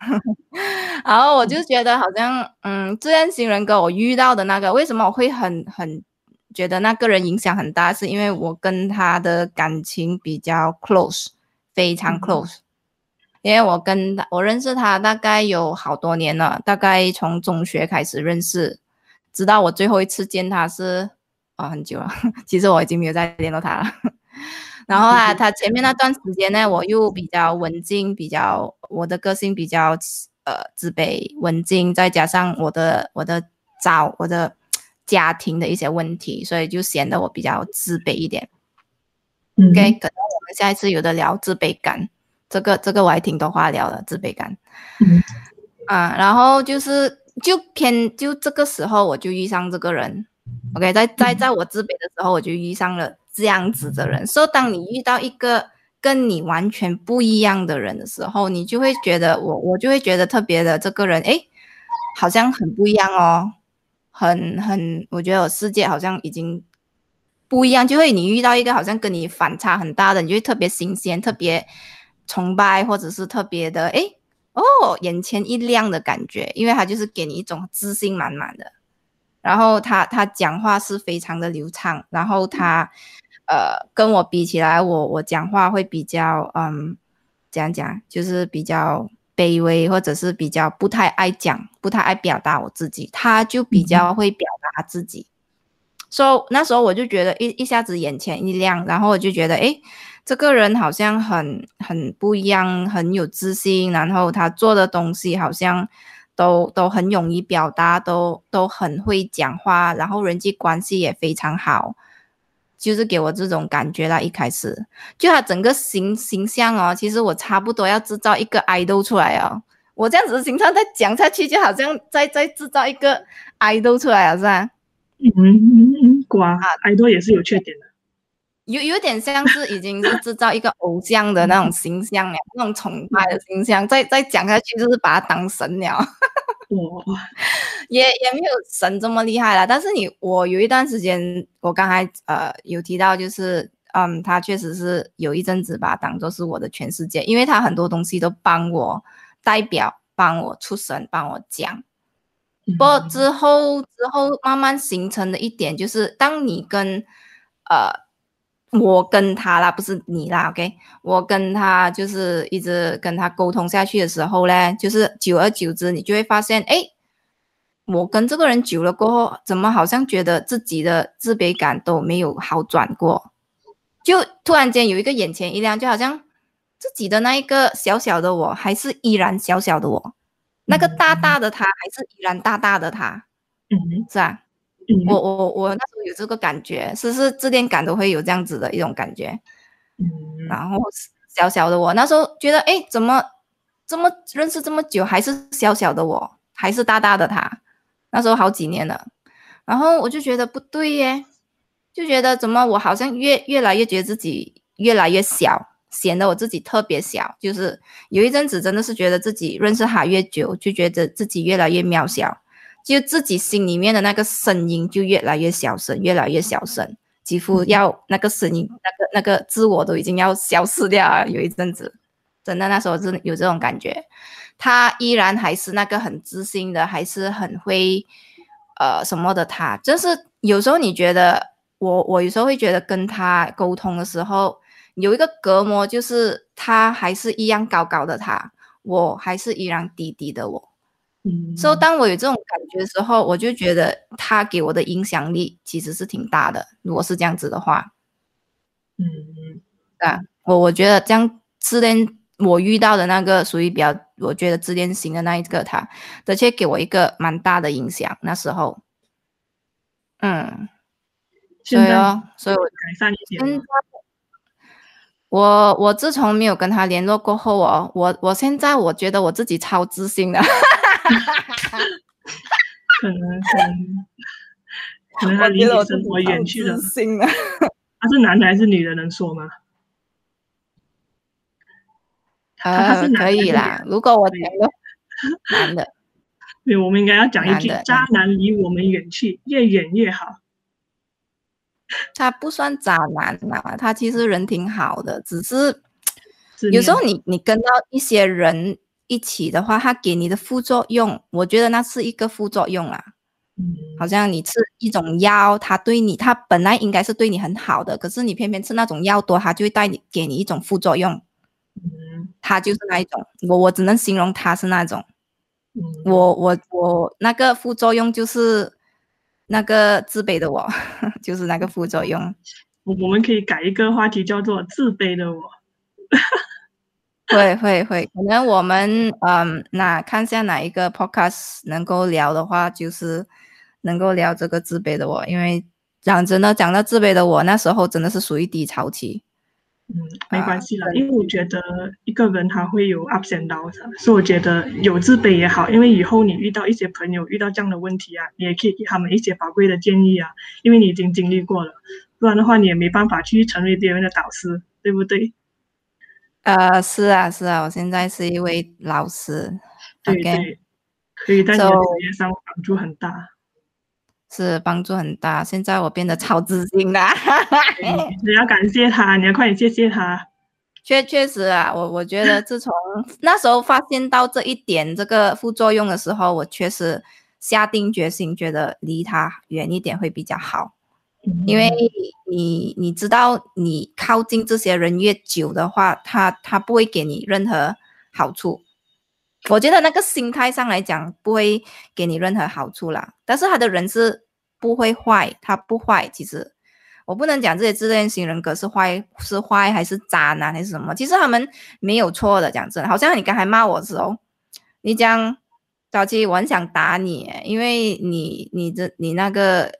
(laughs) 然后我就觉得好像，嗯，自恋型人格我遇到的那个，为什么我会很很觉得那个人影响很大，是因为我跟他的感情比较 close，非常 close。因为我跟他，我认识他大概有好多年了，大概从中学开始认识，直到我最后一次见他是啊很久了。(laughs) 其实我已经没有再联络他了。然后啊，他前面那段时间呢，我又比较文静，比较我的个性比较呃自卑文静，再加上我的我的找我的家庭的一些问题，所以就显得我比较自卑一点。OK，可能我们下一次有的聊自卑感。这个这个我还挺多话聊的，自卑感，啊，然后就是就偏就这个时候我就遇上这个人，OK，在在在我自卑的时候我就遇上了这样子的人，所以当你遇到一个跟你完全不一样的人的时候，你就会觉得我我就会觉得特别的这个人，哎，好像很不一样哦，很很，我觉得我世界好像已经不一样，就会你遇到一个好像跟你反差很大的，你就会特别新鲜，特别。崇拜或者是特别的，哎哦，眼前一亮的感觉，因为他就是给你一种自信满满的。然后他他讲话是非常的流畅，然后他呃跟我比起来，我我讲话会比较嗯，怎样讲，就是比较卑微，或者是比较不太爱讲，不太爱表达我自己。他就比较会表达自己，所以那时候我就觉得一一下子眼前一亮，然后我就觉得哎。这个人好像很很不一样，很有自信，然后他做的东西好像都都很容易表达，都都很会讲话，然后人际关系也非常好，就是给我这种感觉啦。一开始就他整个形形象哦，其实我差不多要制造一个爱豆出来哦。我这样子的形象再讲下去，就好像再再制造一个爱豆出来了，是吧？嗯嗯嗯，瓜爱豆也是有缺点的。有有点像是已经是制造一个偶像的那种形象了，那种崇拜的形象，再再讲下去就是把他当神了。哇，也也没有神这么厉害了。但是你我有一段时间，我刚才呃有提到，就是嗯，他确实是有一阵子把他当做是我的全世界，因为他很多东西都帮我代表，帮我出神，帮我讲。不过之后之后慢慢形成的一点就是，当你跟呃。我跟他啦，不是你啦，OK？我跟他就是一直跟他沟通下去的时候呢，就是久而久之，你就会发现，哎，我跟这个人久了过后，怎么好像觉得自己的自卑感都没有好转过？就突然间有一个眼前一亮，就好像自己的那一个小小的我，还是依然小小的我，那个大大的他，还是依然大大的他，嗯，是吧？我我我那时候有这个感觉，是是自恋感都会有这样子的一种感觉，嗯，然后小小的我那时候觉得，哎，怎么这么认识这么久，还是小小的我，还是大大的他，那时候好几年了，然后我就觉得不对耶，就觉得怎么我好像越越来越觉得自己越来越小，显得我自己特别小，就是有一阵子真的是觉得自己认识他越久，就觉得自己越来越渺小。就自己心里面的那个声音就越来越小声，越来越小声，几乎要那个声音，那个那个自我都已经要消失掉了。有一阵子，真的那时候真的有这种感觉。他依然还是那个很自信的，还是很会呃什么的。他就是有时候你觉得我，我有时候会觉得跟他沟通的时候有一个隔膜，就是他还是一样高高的他，我还是依然低低的我。嗯所以，当我有这种感觉的时候，我就觉得他给我的影响力其实是挺大的。如果是这样子的话，嗯，啊，我我觉得这样自恋，我遇到的那个属于比较，我觉得自恋型的那一个，他的确给我一个蛮大的影响。那时候，嗯，所以哦，所以我改善一点。我我自从没有跟他联络过后哦，我我现在我觉得我自己超自信的。可能可能可能他 (laughs) 离你生活远去了。(laughs) 他是男的还是女的？能说吗？呃，可以啦。如果我讲个 (laughs) 男的，对，我们应该要讲一句：渣男离我们远去，越远越好。他不算渣男呐，他其实人挺好的，只是有时候你你跟到一些人。一起的话，他给你的副作用，我觉得那是一个副作用啦。嗯，好像你吃一种药，他对你，他本来应该是对你很好的，可是你偏偏吃那种药多，他就会带你给你一种副作用。嗯他就是那一种，我我只能形容他是那种。嗯，我我我那个副作用就是那个自卑的我，(laughs) 就是那个副作用。我我们可以改一个话题，叫做自卑的我。(laughs) 会会会，可能我们嗯，那看下哪一个 podcast 能够聊的话，就是能够聊这个自卑的我，因为讲真的，讲到自卑的我，那时候真的是属于低潮期。嗯，没关系啦，对因为我觉得一个人他会有 ups and downs，啊所以我觉得有自卑也好，因为以后你遇到一些朋友遇到这样的问题啊，你也可以给他们一些宝贵的建议啊，因为你已经经历过了，不然的话你也没办法去成为别人的导师，对不对？呃，是啊是啊，我现在是一位老师对对，可以在你的职业上帮助很大。是帮助很大。现在我变得超自信啦。(laughs) 你要感谢他，你要快点谢谢他。确确实啊，我我觉得自从 (laughs) 那时候发现到这一点这个副作用的时候，我确实下定决心，觉得离他远一点会比较好。因为你你知道，你靠近这些人越久的话，他他不会给你任何好处。我觉得那个心态上来讲，不会给你任何好处啦。但是他的人是不会坏，他不坏。其实我不能讲这些自恋型人格是坏是坏还是渣男还是什么，其实他们没有错的。讲真的，好像你刚才骂我的时候，你讲早期我很想打你，因为你你这你那个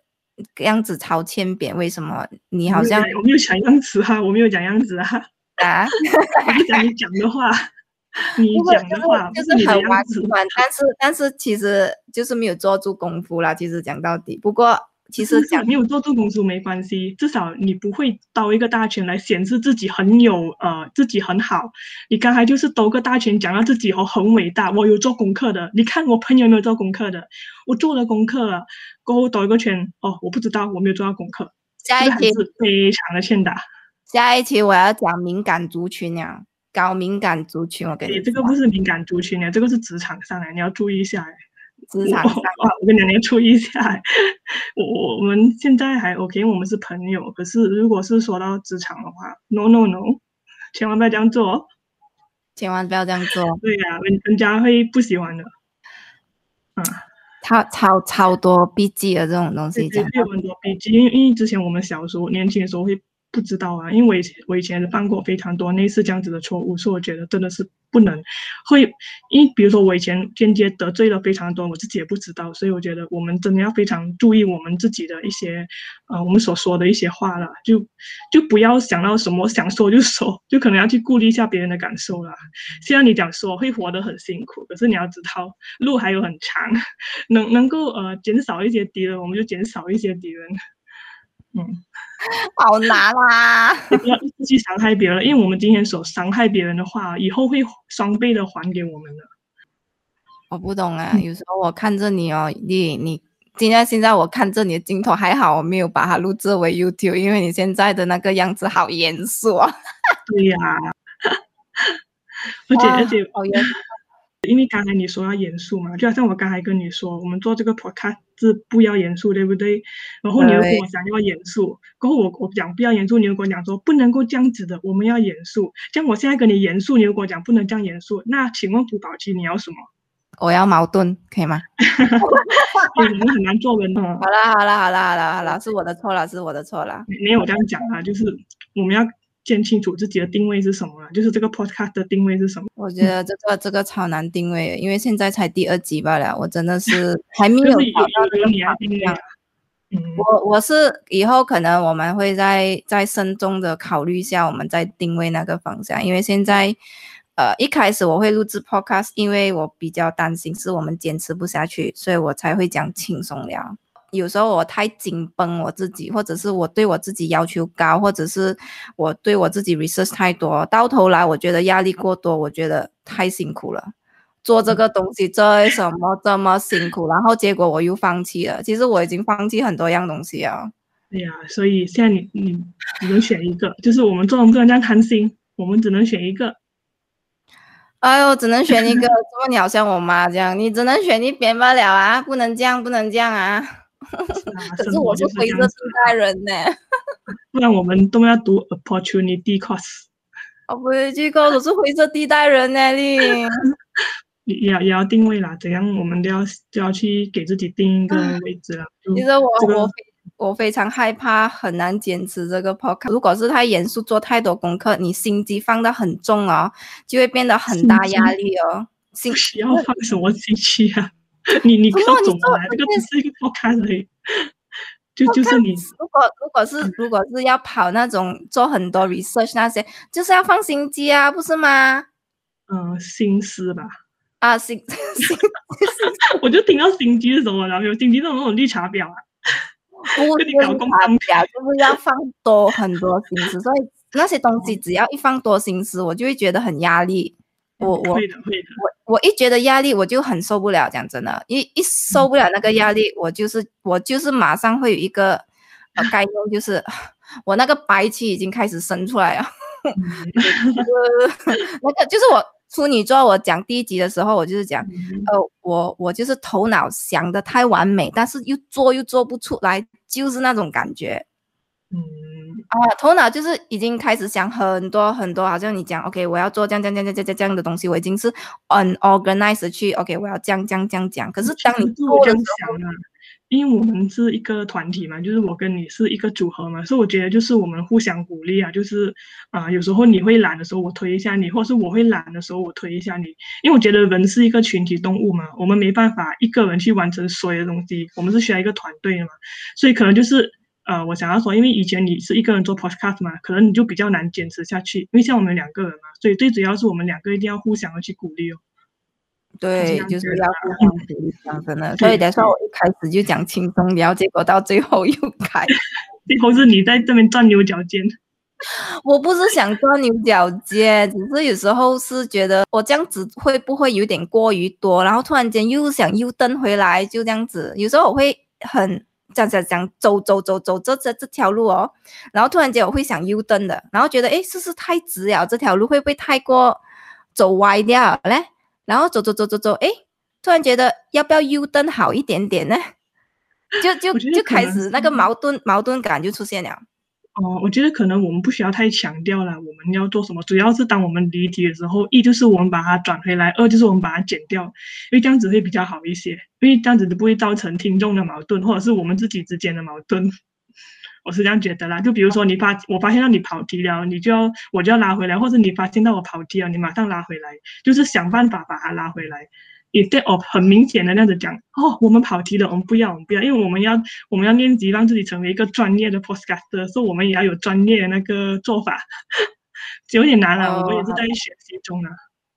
样子超欠扁，为什么你好像我没有讲样子啊，我没有讲样子啊，啊？我讲你讲的话，(laughs) 你讲的话就是很婉样子。转，但是但是其实就是没有做足功夫啦。其实讲到底，不过其实讲没有做足功夫没关系，至少你不会兜一个大圈来显示自己很有呃自己很好。你刚才就是兜个大圈讲到自己哦很伟大，我有做功课的。你看我朋友有没有做功课的？我做了功课了，过后兜一个圈哦，我不知道我没有做到功课，下一期是非常的欠打。下一期我要讲敏感族群呀，高敏感族群，我跟你诶，这个不是敏感族群你，这个是职场上来，你要注意一下诶。职场上哇，我跟你讲，你要注意一下欸。我我我们现在还 OK，我们是朋友。可是如果是说到职场的话，no no no，千万不要这样做哦。千万不要这样做，对呀、人人家会不喜欢的。嗯，超超超多 B G 的这种东西讲对对，有很多 B G，，因为因为之前我们小时候年轻的时候会不知道啊，因为我以前我以前犯过非常多类似这样子的错误，所以我觉得真的是不能会，因为比如说我以前间接得罪了非常多，我自己也不知道，所以我觉得我们真的要非常注意我们自己的一些呃我们所说的一些话了，就就不要想到什么想说就说，(laughs) 就可能要去顾虑一下别人的感受了。虽然你讲说会活得很辛苦，可是你要知道路还有很长，能能够呃减少一些敌人，我们就减少一些敌人。嗯，(laughs) 好难啦。(laughs) 也不要一直去伤害别人，因为我们今天所伤害别人的话，以后会双倍的还给我们的。我不懂啊，嗯有时候我看着你哦，你你今天现在我看着你的镜头还好，我没有把它录制为 YouTube，因为你现在的那个样子好严肃啊，对呀、(laughs) 而且哇而且，好严肃。因为刚才你说要严肃嘛，就好像我刚才跟你说，我们做这个 podcast 是不要严肃，对不对？然后你又跟我讲要严肃，过后我我讲不要严肃，你又跟我讲说不能够这样子的，我们要严肃。像我现在跟你严肃，你又跟我讲不能这样严肃，那请问古宝奇你要什么？我要矛盾，可以吗？(laughs) 我们很难做人哦。好啦好啦好啦好啦好啦，是我的错啦，是我的错啦。没没有这样讲啊，就是我们要见清楚自己的定位是什么啊，就是这个 podcast 的定位是什么。我觉得这个这个超难定位，因为现在才第二集罢了，我真的是 (laughs) 还没有有找到这个定位啊方向。嗯，我我是以后可能我们会再再慎重的考虑一下，我们再定位那个方向。因为现在，呃，一开始我会录制 podcast，因为我比较担心是我们坚持不下去，所以我才会讲轻松聊。有时候我太紧绷我自己，或者是我对我自己要求高，或者是我对我自己 research 太多，到头来我觉得压力过多，我觉得太辛苦了。做这个东西这什么这么辛苦，然后结果我又放弃了。其实我已经放弃很多样东西啊。对呀、所以现在你你只能选一个，就是我们做人不能这样贪心，我们只能选一个。哎呦，只能选一个，(laughs) 怎么你好像我妈这样，你只能选一边罢了啊，不能这样，不能这样啊。(laughs) 可是我是灰色地带人呢，(laughs) 不然我们都要读 opportunity cost。我不会去告，我是灰色地带人呢，你。(laughs) 也要也要定位啦，怎样我们都要都要去给自己定一个位置了。其实我我我非常害怕，很难坚持这个 podcast。如果是太严肃，做太多功课，你心机放得很重哦，就会变得很大压力哦。心需要放什么心机啊？(laughs) 你你要怎么来？这个只是一个 podcast 而已。就就是你，如果如果是如果是要跑那种做很多 research 那些，就是要放心机啊，不是吗？嗯，心思吧。啊，心 (laughs) 心，我就听到心机是什么了，有心机那种那种绿茶婊啊，不是绿茶婊，就是要放多很多心思，所以那些东西只要一放多心思，我就会觉得很压力。我我会的会的，我我一觉得压力，我就很受不了。讲真的，一一受不了那个压力，我就是我就是马上会有一个呃概念，就是我那个白气已经开始生出来了。(laughs) 那个就是我。处女座，我讲第一集的时候，我就是讲，呃，我我就是头脑想的太完美，但是又做又做不出来，就是那种感觉。嗯，啊，头脑就是已经开始想很多很多，好像你讲，OK，我要做这样这样这样这样这样的东西，我已经是 unorganized 去，OK，我要这样这样这样讲。可是当你做的时候。因为我们是一个团体嘛，就是我跟你是一个组合嘛，所以我觉得就是我们互相鼓励啊，就是啊，有时候你会懒的时候，我推一下你，或是我会懒的时候，我推一下你。因为我觉得人是一个群体动物嘛，我们没办法一个人去完成所有的东西，我们是需要一个团队的嘛。所以可能就是呃，我想要说，因为以前你是一个人做 podcast 嘛，可能你就比较难坚持下去。因为像我们两个人嘛，所以最主要是我们两个一定要互相的去鼓励哦。对，就是要互相鼓励，(laughs) 讲真的。所以等下我一开始就讲轻松然后，结果到最后又开。(laughs) 最后是你在这边钻牛角尖。(laughs) 我不是想钻牛角尖，只是有时候是觉得我这样子会不会有点过于多，然后突然间又想又蹬回来，就这样子。有时候我会很这样这样走走走走这这这条路哦，然后突然间我会想 U 灯的，然后觉得哎，是不是太直了？这条路会不会太过走歪掉嘞？然后走走走走走，哎，突然觉得要不要 U 灯好一点点呢？就就就开始那个矛盾矛盾感就出现了。哦，我觉得可能我们不需要太强调了，我们要做什么，主要是当我们离题的时候，一就是我们把它转回来，二就是我们把它剪掉，因为这样子会比较好一些，因为这样子就不会造成听众的矛盾，或者是我们自己之间的矛盾。(laughs) 我是这样觉得啦，就比如说你发我发现到你跑题了，你就要我就要拉回来，或者你发现到我跑题了，你马上拉回来，就是想办法把它拉回来。也对哦，很明显的那样子讲哦，我们跑题了，我们不要，我们不要，因为我们要我们要练习让自己成为一个专业的 podcaster，所以我们也要有专业的那个做法，(laughs) 有点难了，我们也是在学习中呢。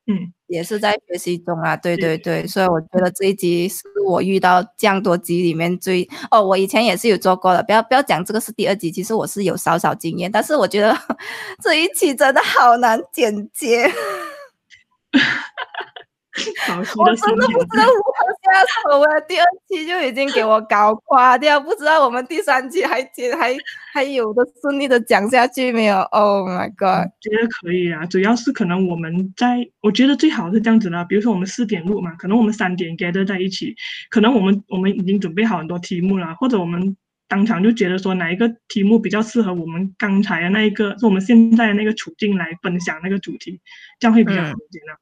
嗯，也是在学习中啊，对对对，所以我觉得这一集是我遇到这样多集里面最哦，我以前也是有做过的，不要不要讲这个是第二集，其实我是有少少经验，但是我觉得 (laughs) 这一期真的好难剪接。(laughs) (laughs) 我真的不知道如何下手啊！第二期就已经给我搞垮掉，不知道我们第三期还接还还有的顺利的讲下去没有？Oh my god！觉得可以啊，主要是可能我们在，我觉得最好是这样子啦，比如说我们四点录嘛，可能我们三点 gather 在一起，可能我们我们已经准备好很多题目了，或者我们当场就觉得说哪一个题目比较适合我们刚才的那一个，是我们现在的那个处境来分享那个主题，这样会比较好一点啊。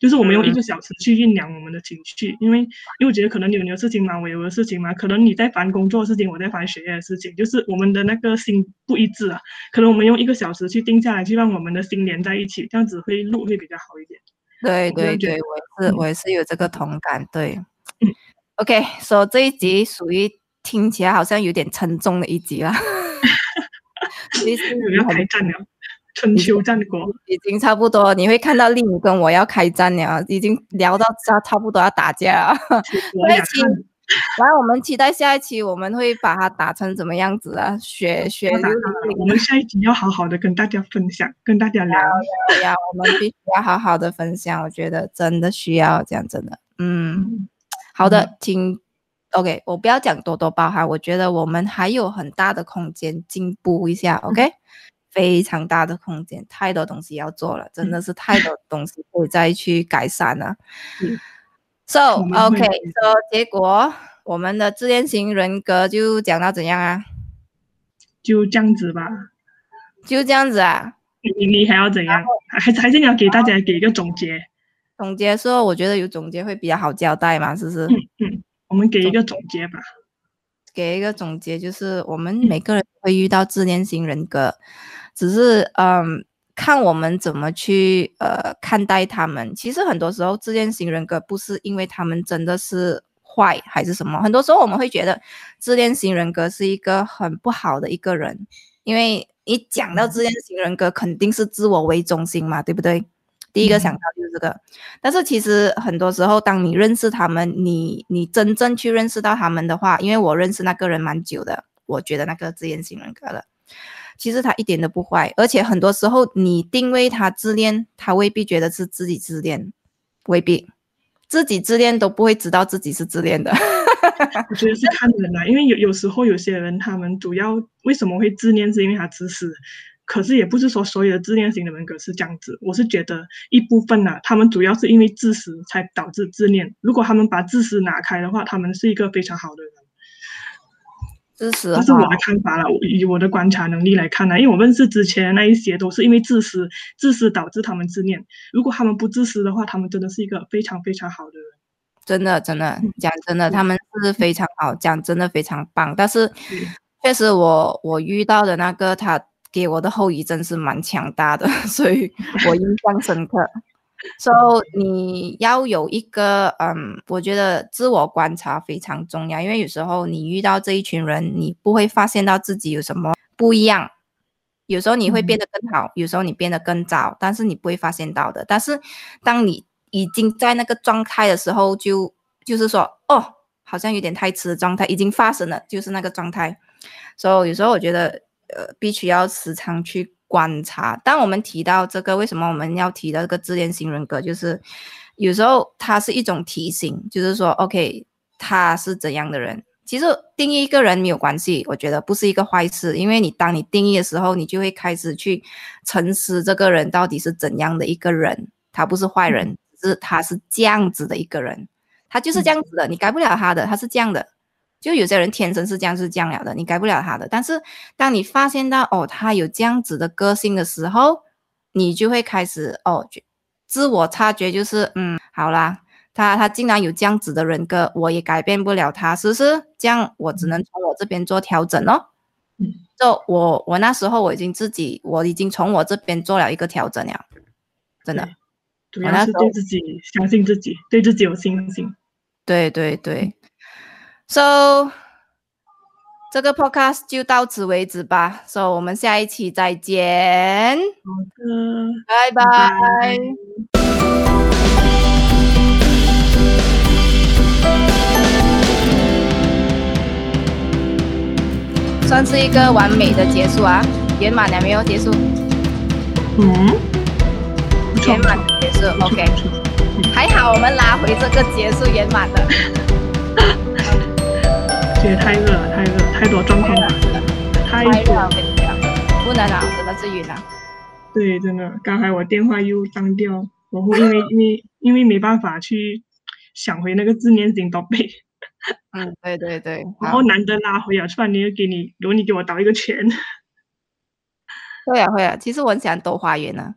就是我们用一个小时去酝酿我们的情绪，因为因为我觉得可能你有你的事情嘛，我有的事情嘛，可能你在烦工作的事情，我在烦学业的事情，就是我们的那个心不一致啊。可能我们用一个小时去定下来，去让我们的心连在一起，这样子会录会比较好一点。对对对，我也是我也是有这个同感。对，OK，说这一集属于听起来好像有点沉重的一集了。其实要开战了。春秋战国已经差不多，你会看到令武跟我要开战了，已经聊到差差不多要打架了。下一期，来我们期待下一期我们会把它打成怎么样子啊？血血流我们下一期要好好的跟大家分享，跟大家聊。要要，我们必须要好好的分享，我觉得真的需要这样，真的。嗯，好的，请 OK，我不要讲多多包涵，我觉得我们还有很大的空间进步一下，OK。非常大的空间，太多东西要做了，真的是太多东西可以再去改善了。嗯 So 我们会 OK，So 结果我们的自恋型人格就讲到怎样啊？就这样子吧。就这样子啊。你你还要怎样？还是还是你要给大家给一个总结？总结说，我觉得有总结会比较好交代嘛，是不是？嗯嗯，我们给一个总结吧。给一个总结，就是我们每个人会遇到自恋型人格，只是嗯，看我们怎么去呃看待他们。其实很多时候，自恋型人格不是因为他们真的是坏还是什么，很多时候我们会觉得自恋型人格是一个很不好的一个人，因为你讲到自恋型人格，肯定是自我为中心嘛，对不对？第一个想到就是这个，但是其实很多时候，当你认识他们，你你真正去认识到他们的话，因为我认识那个人蛮久的，我觉得那个自恋型人格了，其实他一点都不坏，而且很多时候你定位他自恋，他未必觉得是自己自恋，未必自己自恋都不会知道自己是自恋的。(laughs) 我觉得是看人啦，因为有有时候有些人他们主要为什么会自恋，是因为他自私。可是也不是说所有的自恋型的人格是这样子，我是觉得一部分呢、他们主要是因为自私才导致自恋。如果他们把自私拿开的话，他们是一个非常好的人。支持这是我的看法了，我以我的观察能力来看呢，因为我认识之前那一些都是因为自私，自私导致他们自恋。如果他们不自私的话，他们真的是一个非常非常好的人。真的真的讲真的，他们是非常好，讲真的非常棒。但是确实我我遇到的那个他给我的后遗症是蛮强大的，(laughs) 所以我印象深刻。So 你要有一个嗯，我觉得自我观察非常重要，因为有时候你遇到这一群人，你不会发现到自己有什么不一样。有时候你会变得更好，有时候你变得更糟，但是你不会发现到的。但是当你已经在那个状态的时候，就就是说，哦，好像有点太迟的状态已经发生了，就是那个状态。所以有时候我觉得，呃，必须要时常去观察。当我们提到这个，为什么我们要提到这个自恋型人格？就是有时候它是一种提醒，就是说，OK，他是怎样的人。其实定义一个人没有关系，我觉得不是一个坏事，因为你当你定义的时候，你就会开始去沉思这个人到底是怎样的一个人。他不是坏人，是他是这样子的一个人，他就是这样子的，你改不了他的，他是这样的。就有些人天生是这样是这样了的，你改不了他的。但是当你发现到哦，他有这样子的个性的时候，你就会开始哦，觉自我察觉，就是嗯，好啦，他他竟然有这样子的人格，我也改变不了他，是不是？这样我只能从我这边做调整哦。嗯，就我我那时候我已经自己我已经从我这边做了一个调整了，真的。主要是对自己相信自己，对自己有信心。对对对，So 这个 podcast 就到此为止吧。So 我们下一期再见，好的，拜拜。算是一个完美的结束啊，圆满了没有？结束，嗯，圆满结束，OK。还好我们拉回这个结束圆满的。这也太热了，太热，太多状况发生了，太太热了，多了我。跟你讲，不能啊，真的是晕啊。对，真的，刚才我电话又当掉，然后因为因为因为没办法去想回那个字念型宝贝，嗯，对对对，然后难得拉回啊，突然间又给你，如果你给我导一个拳，(laughs) 会啊会啊，其实我很喜欢兜花园呢。